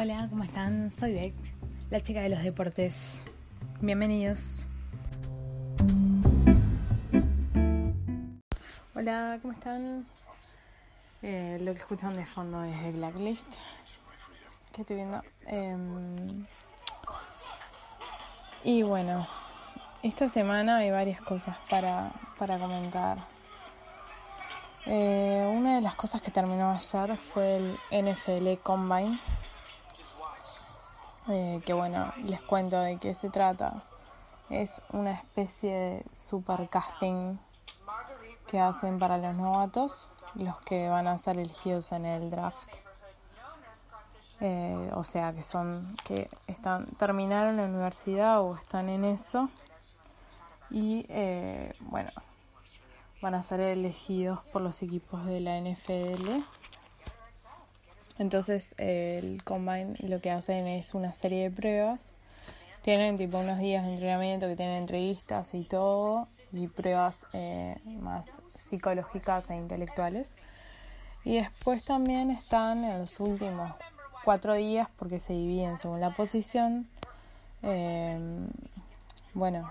Hola, ¿cómo están? Soy Beck, la chica de los deportes. Bienvenidos. Hola, ¿cómo están? Eh, lo que escuchan de fondo es The Blacklist. ¿Qué estoy viendo? Em, y bueno, esta semana hay varias cosas para, para comentar. Eh, una de las cosas que terminó ayer fue el NFL Combine eh, que bueno, les cuento de qué se trata. Es una especie de super casting que hacen para los novatos, los que van a ser elegidos en el draft. Eh, o sea, que son que están terminaron la universidad o están en eso y eh, bueno van a ser elegidos por los equipos de la NFL entonces el Combine lo que hacen es una serie de pruebas. Tienen tipo unos días de entrenamiento que tienen entrevistas y todo, y pruebas eh, más psicológicas e intelectuales. Y después también están en los últimos cuatro días, porque se dividen según la posición. Eh, bueno,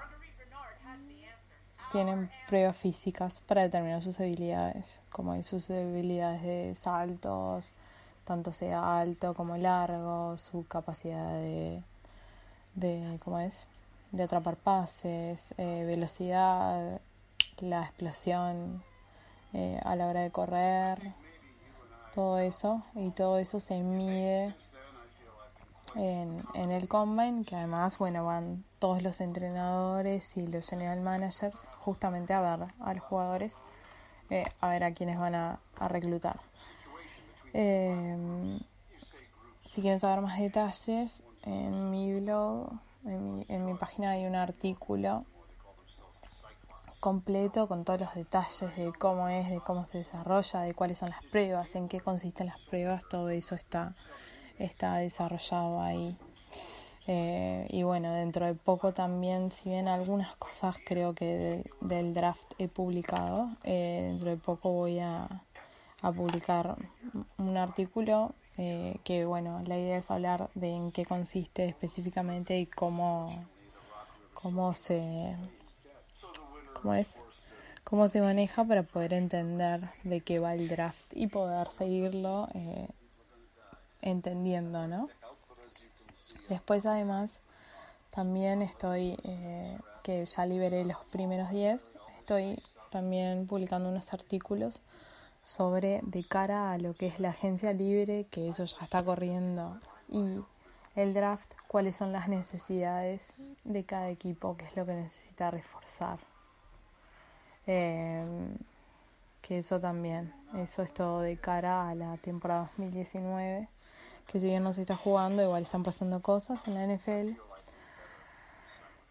tienen pruebas físicas para determinar sus habilidades, como sus habilidades de saltos, tanto sea alto como largo, su capacidad de, de ¿cómo es? de atrapar pases, eh, velocidad, la explosión eh, a la hora de correr, todo eso, y todo eso se mide en, en el combine, que además, bueno, van todos los entrenadores y los general managers justamente a ver a los jugadores, eh, a ver a quienes van a reclutar. Eh, si quieren saber más detalles, en mi blog, en mi, en mi página hay un artículo completo con todos los detalles de cómo es, de cómo se desarrolla, de cuáles son las pruebas, en qué consisten las pruebas, todo eso está, está desarrollado ahí. Eh, y bueno, dentro de poco también, si bien algunas cosas creo que del draft he publicado, eh, dentro de poco voy a, a publicar un artículo eh, que bueno, la idea es hablar de en qué consiste específicamente y cómo, cómo se cómo es cómo se maneja para poder entender de qué va el draft y poder seguirlo eh, entendiendo, ¿no? Después además también estoy, eh, que ya liberé los primeros 10, estoy también publicando unos artículos sobre de cara a lo que es la agencia libre, que eso ya está corriendo, y el draft, cuáles son las necesidades de cada equipo, qué es lo que necesita reforzar. Em, que eso también, eso es todo de cara a la temporada 2019, que si bien no se está jugando, igual están pasando cosas en la NFL.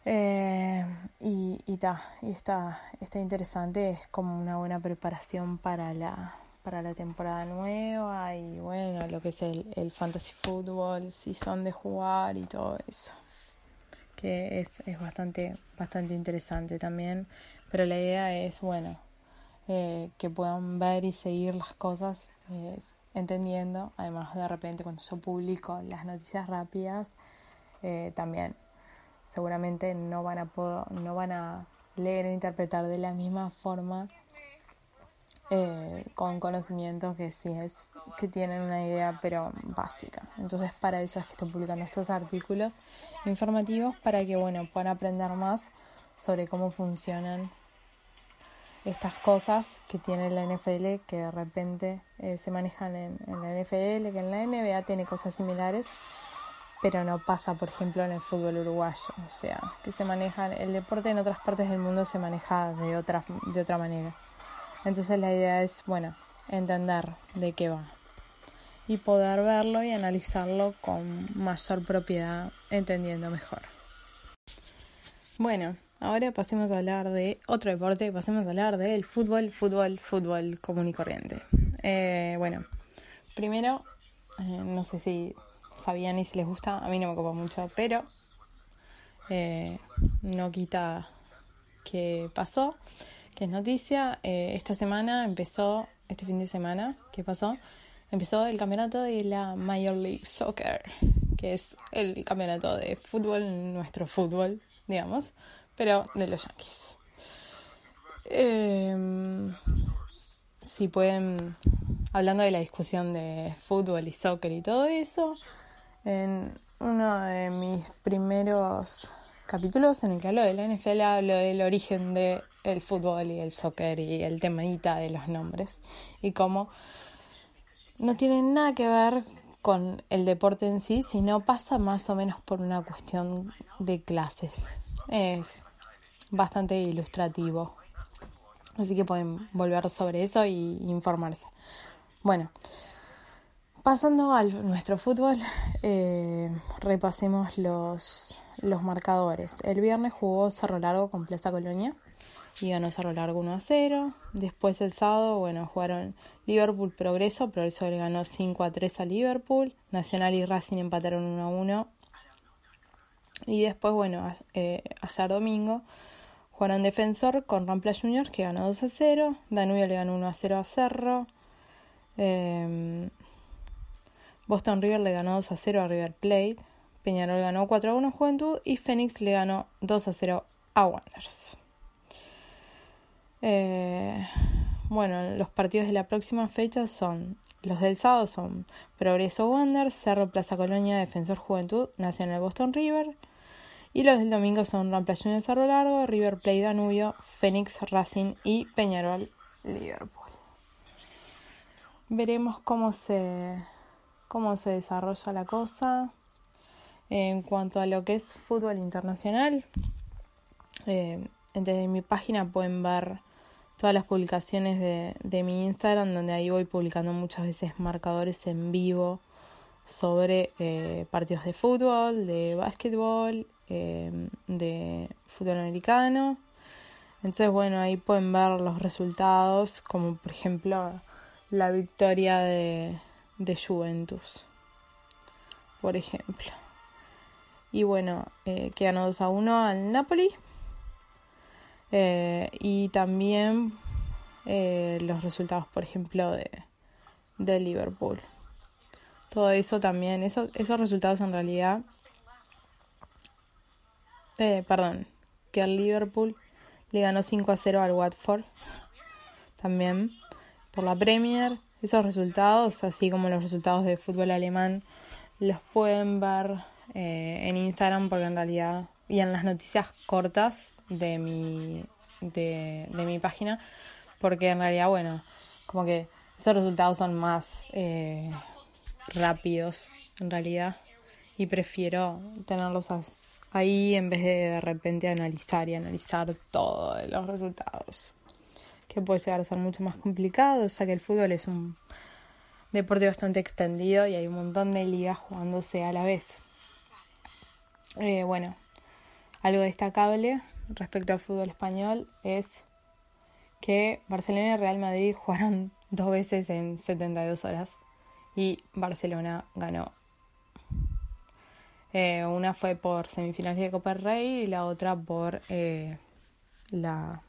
Eh, y, y, y está, está interesante, es como una buena preparación para la, para la temporada nueva y bueno, lo que es el, el fantasy football, si son de jugar y todo eso. Que es, es bastante, bastante interesante también. Pero la idea es, bueno, eh, que puedan ver y seguir las cosas entendiendo. Además, de repente, cuando yo publico las noticias rápidas, eh, también seguramente no van a no van a leer o interpretar de la misma forma eh, con conocimientos que sí es que tienen una idea pero básica. Entonces para eso es que estoy publicando estos artículos informativos para que bueno puedan aprender más sobre cómo funcionan estas cosas que tiene la NFL que de repente eh, se manejan en, en la NFL que en la NBA tiene cosas similares pero no pasa, por ejemplo, en el fútbol uruguayo. O sea, que se maneja, el deporte en otras partes del mundo se maneja de otra, de otra manera. Entonces la idea es, bueno, entender de qué va y poder verlo y analizarlo con mayor propiedad, entendiendo mejor. Bueno, ahora pasemos a hablar de otro deporte, pasemos a hablar del fútbol, fútbol, fútbol común y corriente. Eh, bueno, primero, eh, no sé si sabían y si les gusta, a mí no me copa mucho, pero eh, no quita que pasó, que es noticia. Eh, esta semana empezó, este fin de semana, ¿qué pasó? empezó el campeonato de la Major League Soccer, que es el campeonato de fútbol, nuestro fútbol, digamos, pero de los Yankees. Eh, si pueden, hablando de la discusión de fútbol y soccer y todo eso, en uno de mis primeros capítulos en el que hablo de la NFL hablo del origen del fútbol y el soccer y el temadita de los nombres y cómo no tienen nada que ver con el deporte en sí, sino pasa más o menos por una cuestión de clases. Es bastante ilustrativo. Así que pueden volver sobre eso y informarse. Bueno, pasando a nuestro fútbol, eh, repasemos los, los marcadores. El viernes jugó Cerro Largo con Plaza Colonia y ganó Cerro Largo 1 a 0. Después el sábado, bueno, jugaron Liverpool Progreso, Progreso le ganó 5 a 3 a Liverpool, Nacional y Racing empataron 1 a 1. Y después, bueno, eh, ayer domingo jugaron Defensor con Rampla Juniors que ganó 2 a 0, Danubio le ganó 1 a 0 a Cerro. Em, Boston River le ganó 2 a 0 a River Plate. Peñarol ganó 4 a 1 a Juventud y Phoenix le ganó 2 a 0 a Wanderers. Eh, bueno, los partidos de la próxima fecha son los del sábado son Progreso Wanderers, Cerro Plaza Colonia, Defensor Juventud, Nacional Boston River. Y los del domingo son Rampla Junior Cerro Largo, River Plate Danubio, Phoenix Racing y Peñarol Liverpool. Veremos cómo se, cómo se desarrolla la cosa. En cuanto a lo que es fútbol internacional, eh, desde mi página pueden ver todas las publicaciones de, de, mi Instagram, donde ahí voy publicando muchas veces marcadores en vivo sobre eh, partidos de fútbol, de básquetbol, eh, de fútbol americano. Entonces, bueno, ahí pueden ver los resultados, como por ejemplo la victoria de, de Juventus, por ejemplo. Y bueno, eh, que ganó 2 a 1 al Napoli. Eh, y también eh, los resultados, por ejemplo, de, de Liverpool. Todo eso también, esos, esos resultados en realidad, eh, perdón, que al Liverpool le ganó 5 a 0 al Watford, también por la Premier. Esos resultados, así como los resultados de fútbol alemán, los pueden ver eh, en Instagram porque en realidad y en las noticias cortas de mi de, mi página porque en realidad bueno como que esos resultados son más eh, rápidos en realidad y prefiero tenerlos ahí en vez de de repente analizar y analizar todos los resultados que puede llegar a ser mucho más complicado ya que el fútbol es un deporte bastante extendido y hay un montón de ligas jugándose a la vez eh, bueno, algo destacable respecto al fútbol español es que Barcelona y Real Madrid jugaron dos veces en 72 horas y Barcelona ganó. Eh, una fue por semifinales de Copa Rey y la otra por eh, la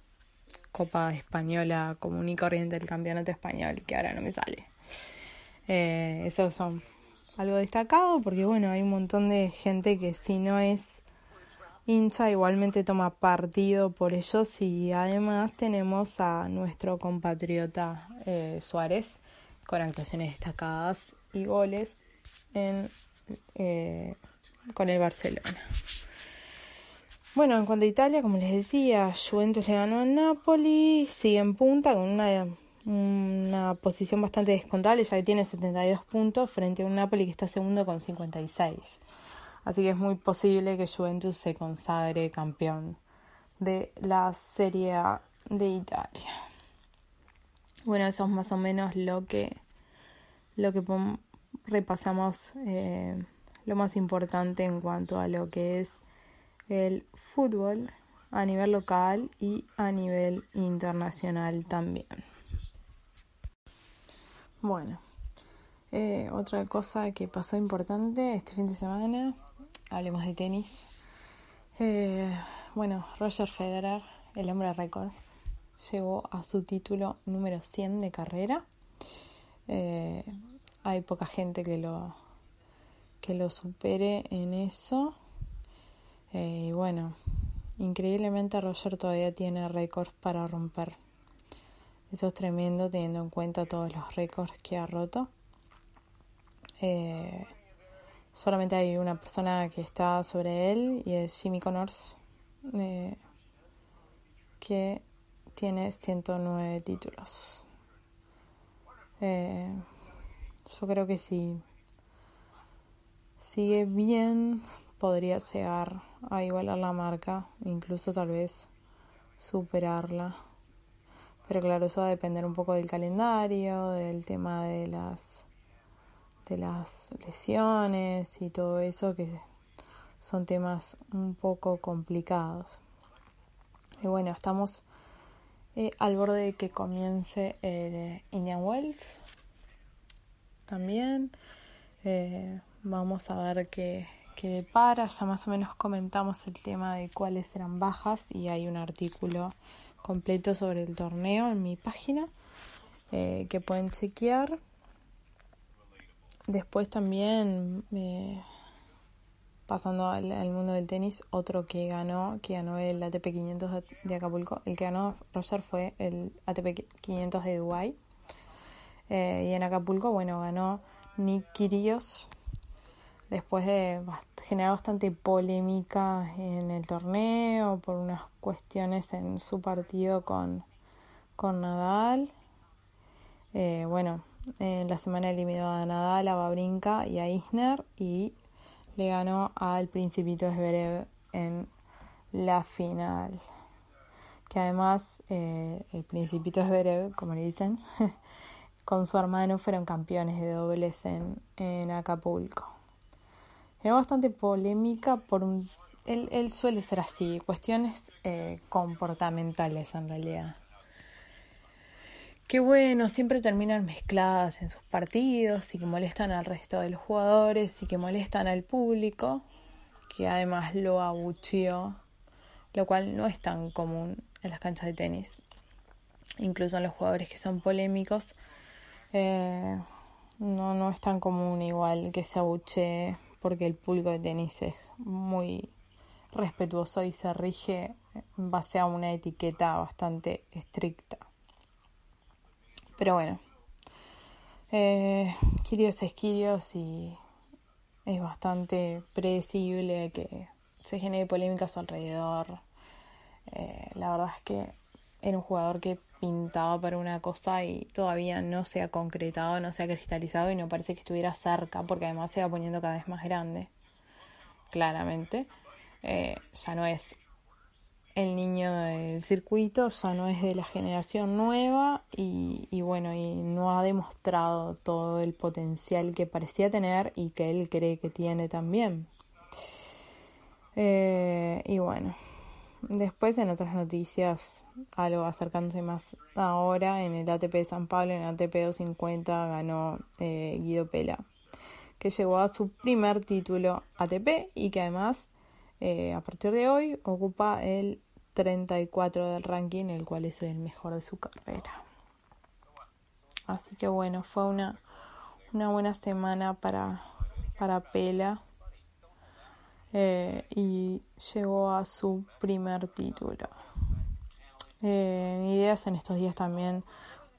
Copa Española común y corriente del Campeonato Español, que ahora no me sale. Eh, esos son algo destacado porque bueno, hay un montón de gente que si no es hincha igualmente toma partido por ellos y además tenemos a nuestro compatriota eh, Suárez con actuaciones destacadas y goles en, eh, con el Barcelona. Bueno, en cuanto a Italia, como les decía, Juventus le ganó a Napoli, sigue en punta con una una posición bastante descontable, ya que tiene 72 puntos frente a un Napoli que está segundo con 56. Así que es muy posible que Juventus se consagre campeón de la Serie A de Italia. Bueno, eso es más o menos lo que, lo que repasamos, eh, lo más importante en cuanto a lo que es el fútbol a nivel local y a nivel internacional también. Bueno, eh, otra cosa que pasó importante este fin de semana, hablemos de tenis. Eh, bueno, Roger Federer, el hombre récord, llegó a su título número 100 de carrera. Eh, hay poca gente que lo, que lo supere en eso. Eh, y bueno, increíblemente Roger todavía tiene récords para romper. Eso es tremendo teniendo en cuenta todos los récords que ha roto. Eh, solamente hay una persona que está sobre él y es Jimmy Connors, eh, que tiene 109 títulos. Eh, yo creo que si sigue bien, podría llegar a igualar la marca, incluso tal vez superarla. Pero claro, eso va a depender un poco del calendario, del tema de las de las lesiones y todo eso que son temas un poco complicados. Y bueno, estamos eh, al borde de que comience el Indian Wells también. Eh, vamos a ver qué, qué para. Ya más o menos comentamos el tema de cuáles eran bajas y hay un artículo completo sobre el torneo en mi página eh, que pueden chequear. Después también, eh, pasando al, mundo del tenis, otro que ganó, que ganó el ATP 500 de, Acapulco, el que ganó Roger fue el ATP 500 de Dubái. Eh, y en Acapulco, bueno, ganó Nick Kyrgios después de generar bastante polémica en el torneo por unas cuestiones en su partido con, con Nadal. Eh, bueno, en la semana eliminó a Nadal, a Babrinka y a Isner y le ganó al Principito Zverev en la final. Que además eh, el Principito Zverev, como le dicen, con su hermano fueron campeones de dobles en, en Acapulco. Era bastante polémica por un... Él, él suele ser así, cuestiones eh, comportamentales en realidad. Que bueno, siempre terminan mezcladas en sus partidos y que molestan al resto de los jugadores y que molestan al público, que además lo abucheó, lo cual no es tan común en las canchas de tenis. Incluso en los jugadores que son polémicos, eh, no, no es tan común igual que se abuche porque el público de tenis es muy respetuoso y se rige en base a una etiqueta bastante estricta. Pero bueno, eh, Kirios es Kirios y es bastante predecible que se genere polémica a su alrededor. Eh, la verdad es que era un jugador que pintaba para una cosa y todavía no se ha concretado, no se ha cristalizado y no parece que estuviera cerca porque además se va poniendo cada vez más grande, claramente. Eh, ya no es el niño del circuito, ya no es de la generación nueva y, y bueno, y no ha demostrado todo el potencial que parecía tener y que él cree que tiene también. Eh, y bueno, Después en otras noticias, algo acercándose más ahora, en el ATP de San Pablo, en ATP 250 ganó eh, Guido Pela, que llegó a su primer título ATP y que además eh, a partir de hoy ocupa el 34 del ranking, el cual es el mejor de su carrera. Así que bueno, fue una, una buena semana para, para Pela eh, y llegó a su primer título. Eh, mi idea es en estos días también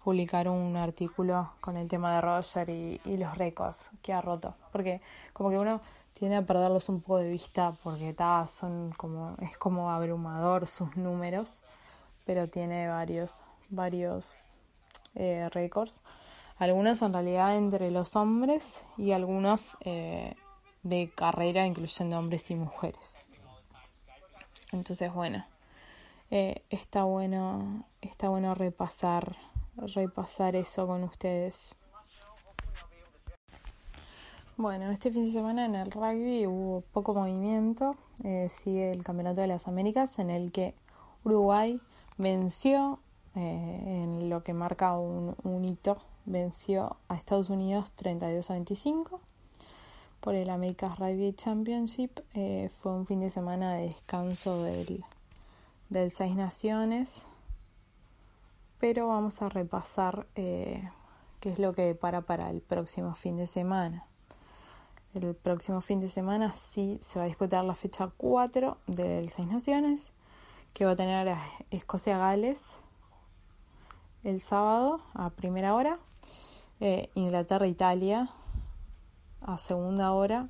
publicar un artículo con el tema de Roger y, los récords que ha roto, porque como que uno tiende a perderlos un poco de vista porque son como es como abrumador sus números, pero tiene varios varios eh, récords, algunos en realidad entre los hombres y algunos eh, de carrera, incluyendo hombres y mujeres. Entonces, bueno, eh, está bueno, está bueno repasar, repasar eso con ustedes. Bueno, este fin de semana en el rugby hubo poco movimiento. Eh, sigue el Campeonato de las Américas en el que Uruguay venció eh, en lo que marca un, un, hito, venció a Estados Unidos 32 a 25 por el America's Rugby Championship. Eh, fue un fin de semana de descanso del, del Seis Naciones. Pero vamos a repasar eh, qué es lo que depara para el próximo fin de semana. El próximo fin de semana sí se va a disputar la fecha 4 del Seis Naciones, que va a tener a Escocia-Gales el sábado a primera hora, eh, Inglaterra-Italia a segunda hora,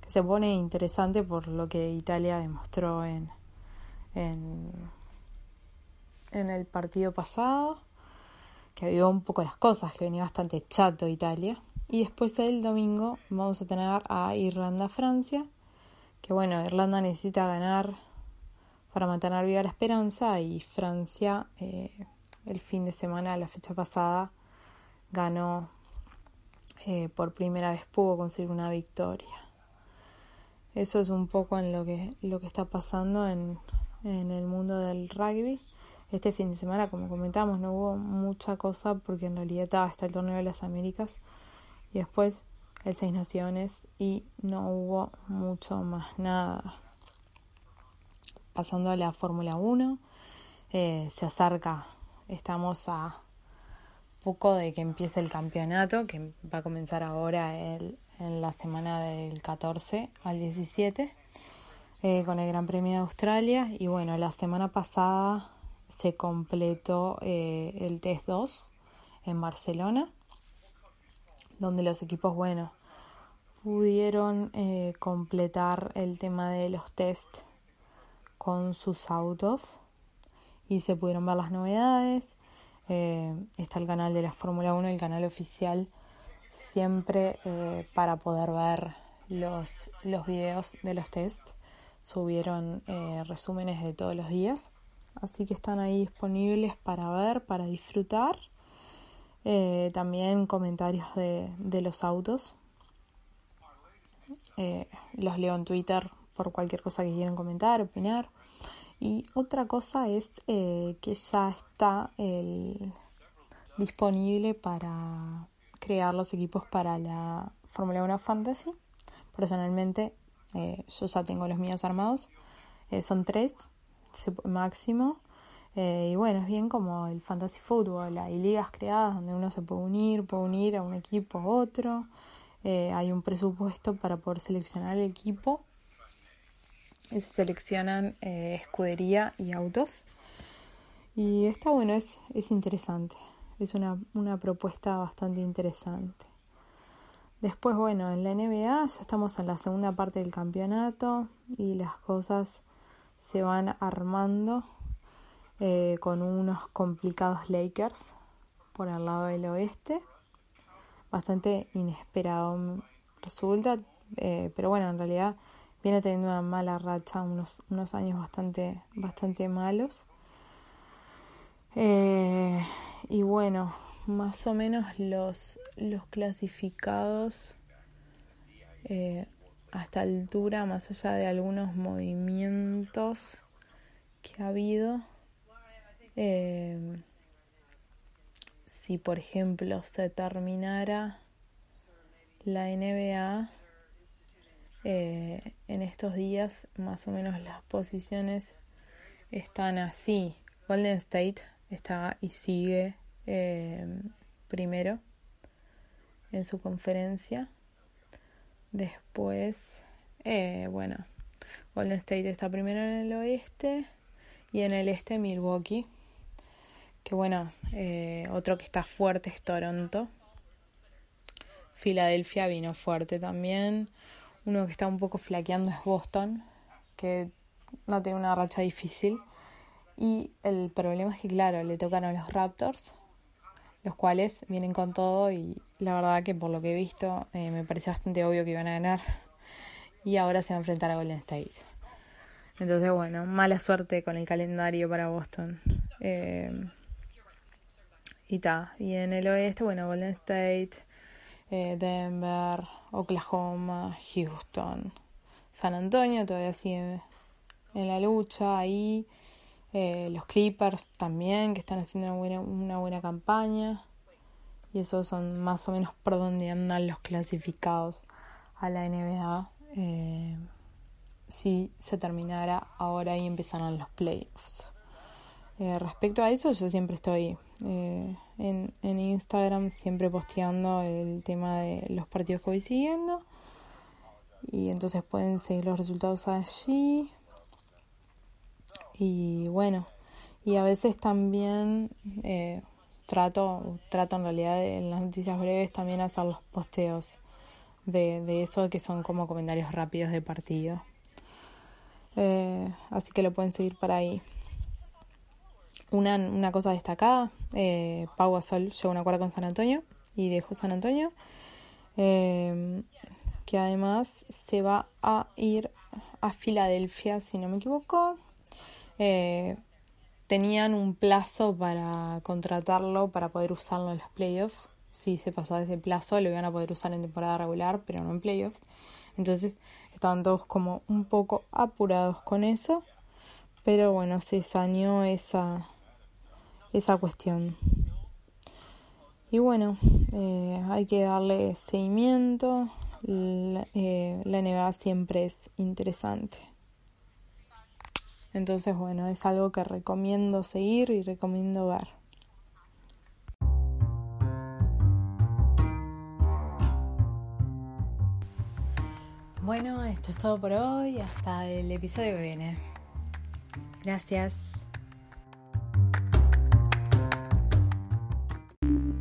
que se pone interesante por lo que Italia demostró en, en, en el partido pasado, que avivó un poco las cosas, que venía bastante chato Italia. Y después el domingo vamos a tener a Irlanda-Francia, que bueno, Irlanda necesita ganar para mantener viva la esperanza y Francia eh, el fin de semana, la fecha pasada, ganó eh, por primera vez, pudo conseguir una victoria. Eso es un poco en lo que, lo que está pasando en, en el mundo del rugby. Este fin de semana, como comentamos, no hubo mucha cosa porque en realidad estaba hasta el torneo de las Américas y después el Seis Naciones y no hubo mucho más nada. Pasando a la Fórmula 1, eh, se acerca, estamos a poco de que empiece el campeonato, que va a comenzar ahora el, en la semana del 14 al 17, eh, con el Gran Premio de Australia. Y bueno, la semana pasada se completó eh, el Test 2 en Barcelona donde los equipos, bueno, pudieron eh, completar el tema de los test con sus autos y se pudieron ver las novedades. Eh, está el canal de la Fórmula 1, el canal oficial, siempre eh, para poder ver los, los videos de los test. Subieron resúmenes de todos los días, así que están ahí disponibles para ver, para disfrutar eh, también comentarios de, de los autos. Eh, los leo en Twitter por cualquier cosa que quieran comentar, opinar. Y otra cosa es eh, que ya está el, disponible para crear los equipos para la Fórmula 1 Fantasy. Personalmente, yo ya tengo los míos armados. son tres máximo. Eh, y bueno, es bien como el fantasy football, hay ligas creadas donde uno se puede unir, puede unir a un equipo a otro, eh, hay un presupuesto para poder seleccionar el equipo, se seleccionan eh, escudería y autos. Y está bueno, es, es interesante, es una, una propuesta bastante interesante. Después, bueno, en la NBA ya estamos en la segunda parte del campeonato y las cosas se van armando eh, con unos complicados Lakers por el lado del oeste. Bastante inesperado resulta, eh, pero bueno, en realidad viene teniendo una mala racha, unos, unos años bastante, bastante malos. Eh, y bueno, más o menos los, los clasificados hasta altura, más allá de algunos movimientos que ha habido, eh, si por ejemplo se terminara la NBA eh, en estos días más o menos las posiciones están así Golden State está y sigue eh, primero en su conferencia después eh, bueno Golden State está primero en el oeste y en el este Milwaukee que bueno, otro que está fuerte es Toronto. Filadelfia vino fuerte también. Uno que está un poco flaqueando es Boston, que no tiene una racha difícil. Y el problema es que, claro, le tocaron los Raptors, los cuales vienen con todo y la verdad que por lo que he visto eh, me parece bastante obvio que iban a ganar. Y ahora se va a enfrentar a Golden State. Entonces, bueno, mala suerte con el calendario para Boston. Eh, y ta. Y en el oeste, bueno, Golden State, eh, Denver, Oklahoma, Houston, San Antonio todavía sigue en la lucha ahí. Eh, los Clippers también, que están haciendo una buena, una buena campaña. Y esos son más o menos por donde andan los clasificados a la NBA. Eh, si se terminara ahora y empezaran los playoffs. respecto a eso, yo siempre estoy eh, en, en Instagram siempre posteando el tema de los partidos que voy siguiendo. Y entonces pueden seguir los resultados allí. Y bueno, y a veces también eh, trato, trato en realidad en las noticias breves también hacer los posteos de, de eso que son como comentarios rápidos de partido. Eh, así que lo pueden seguir por ahí. Una, una cosa destacada, eh, Pau Gasol llegó a un acuerdo con San Antonio y dejó San Antonio, eh, que además se va a ir a Filadelfia, si no me equivoco. Eh, tenían un plazo para contratarlo, para poder usarlo en los playoffs. Si se pasaba ese plazo, lo iban a poder usar en temporada regular, pero no en playoffs. Entonces estaban todos como un poco apurados con eso. Pero bueno, se saneó esa, esa cuestión. Y bueno, eh, hay que darle seguimiento. La, eh, siempre es interesante. Entonces, bueno, es algo que recomiendo seguir y recomiendo ver. Bueno, esto es todo por hoy. Hasta el episodio que viene. Gracias.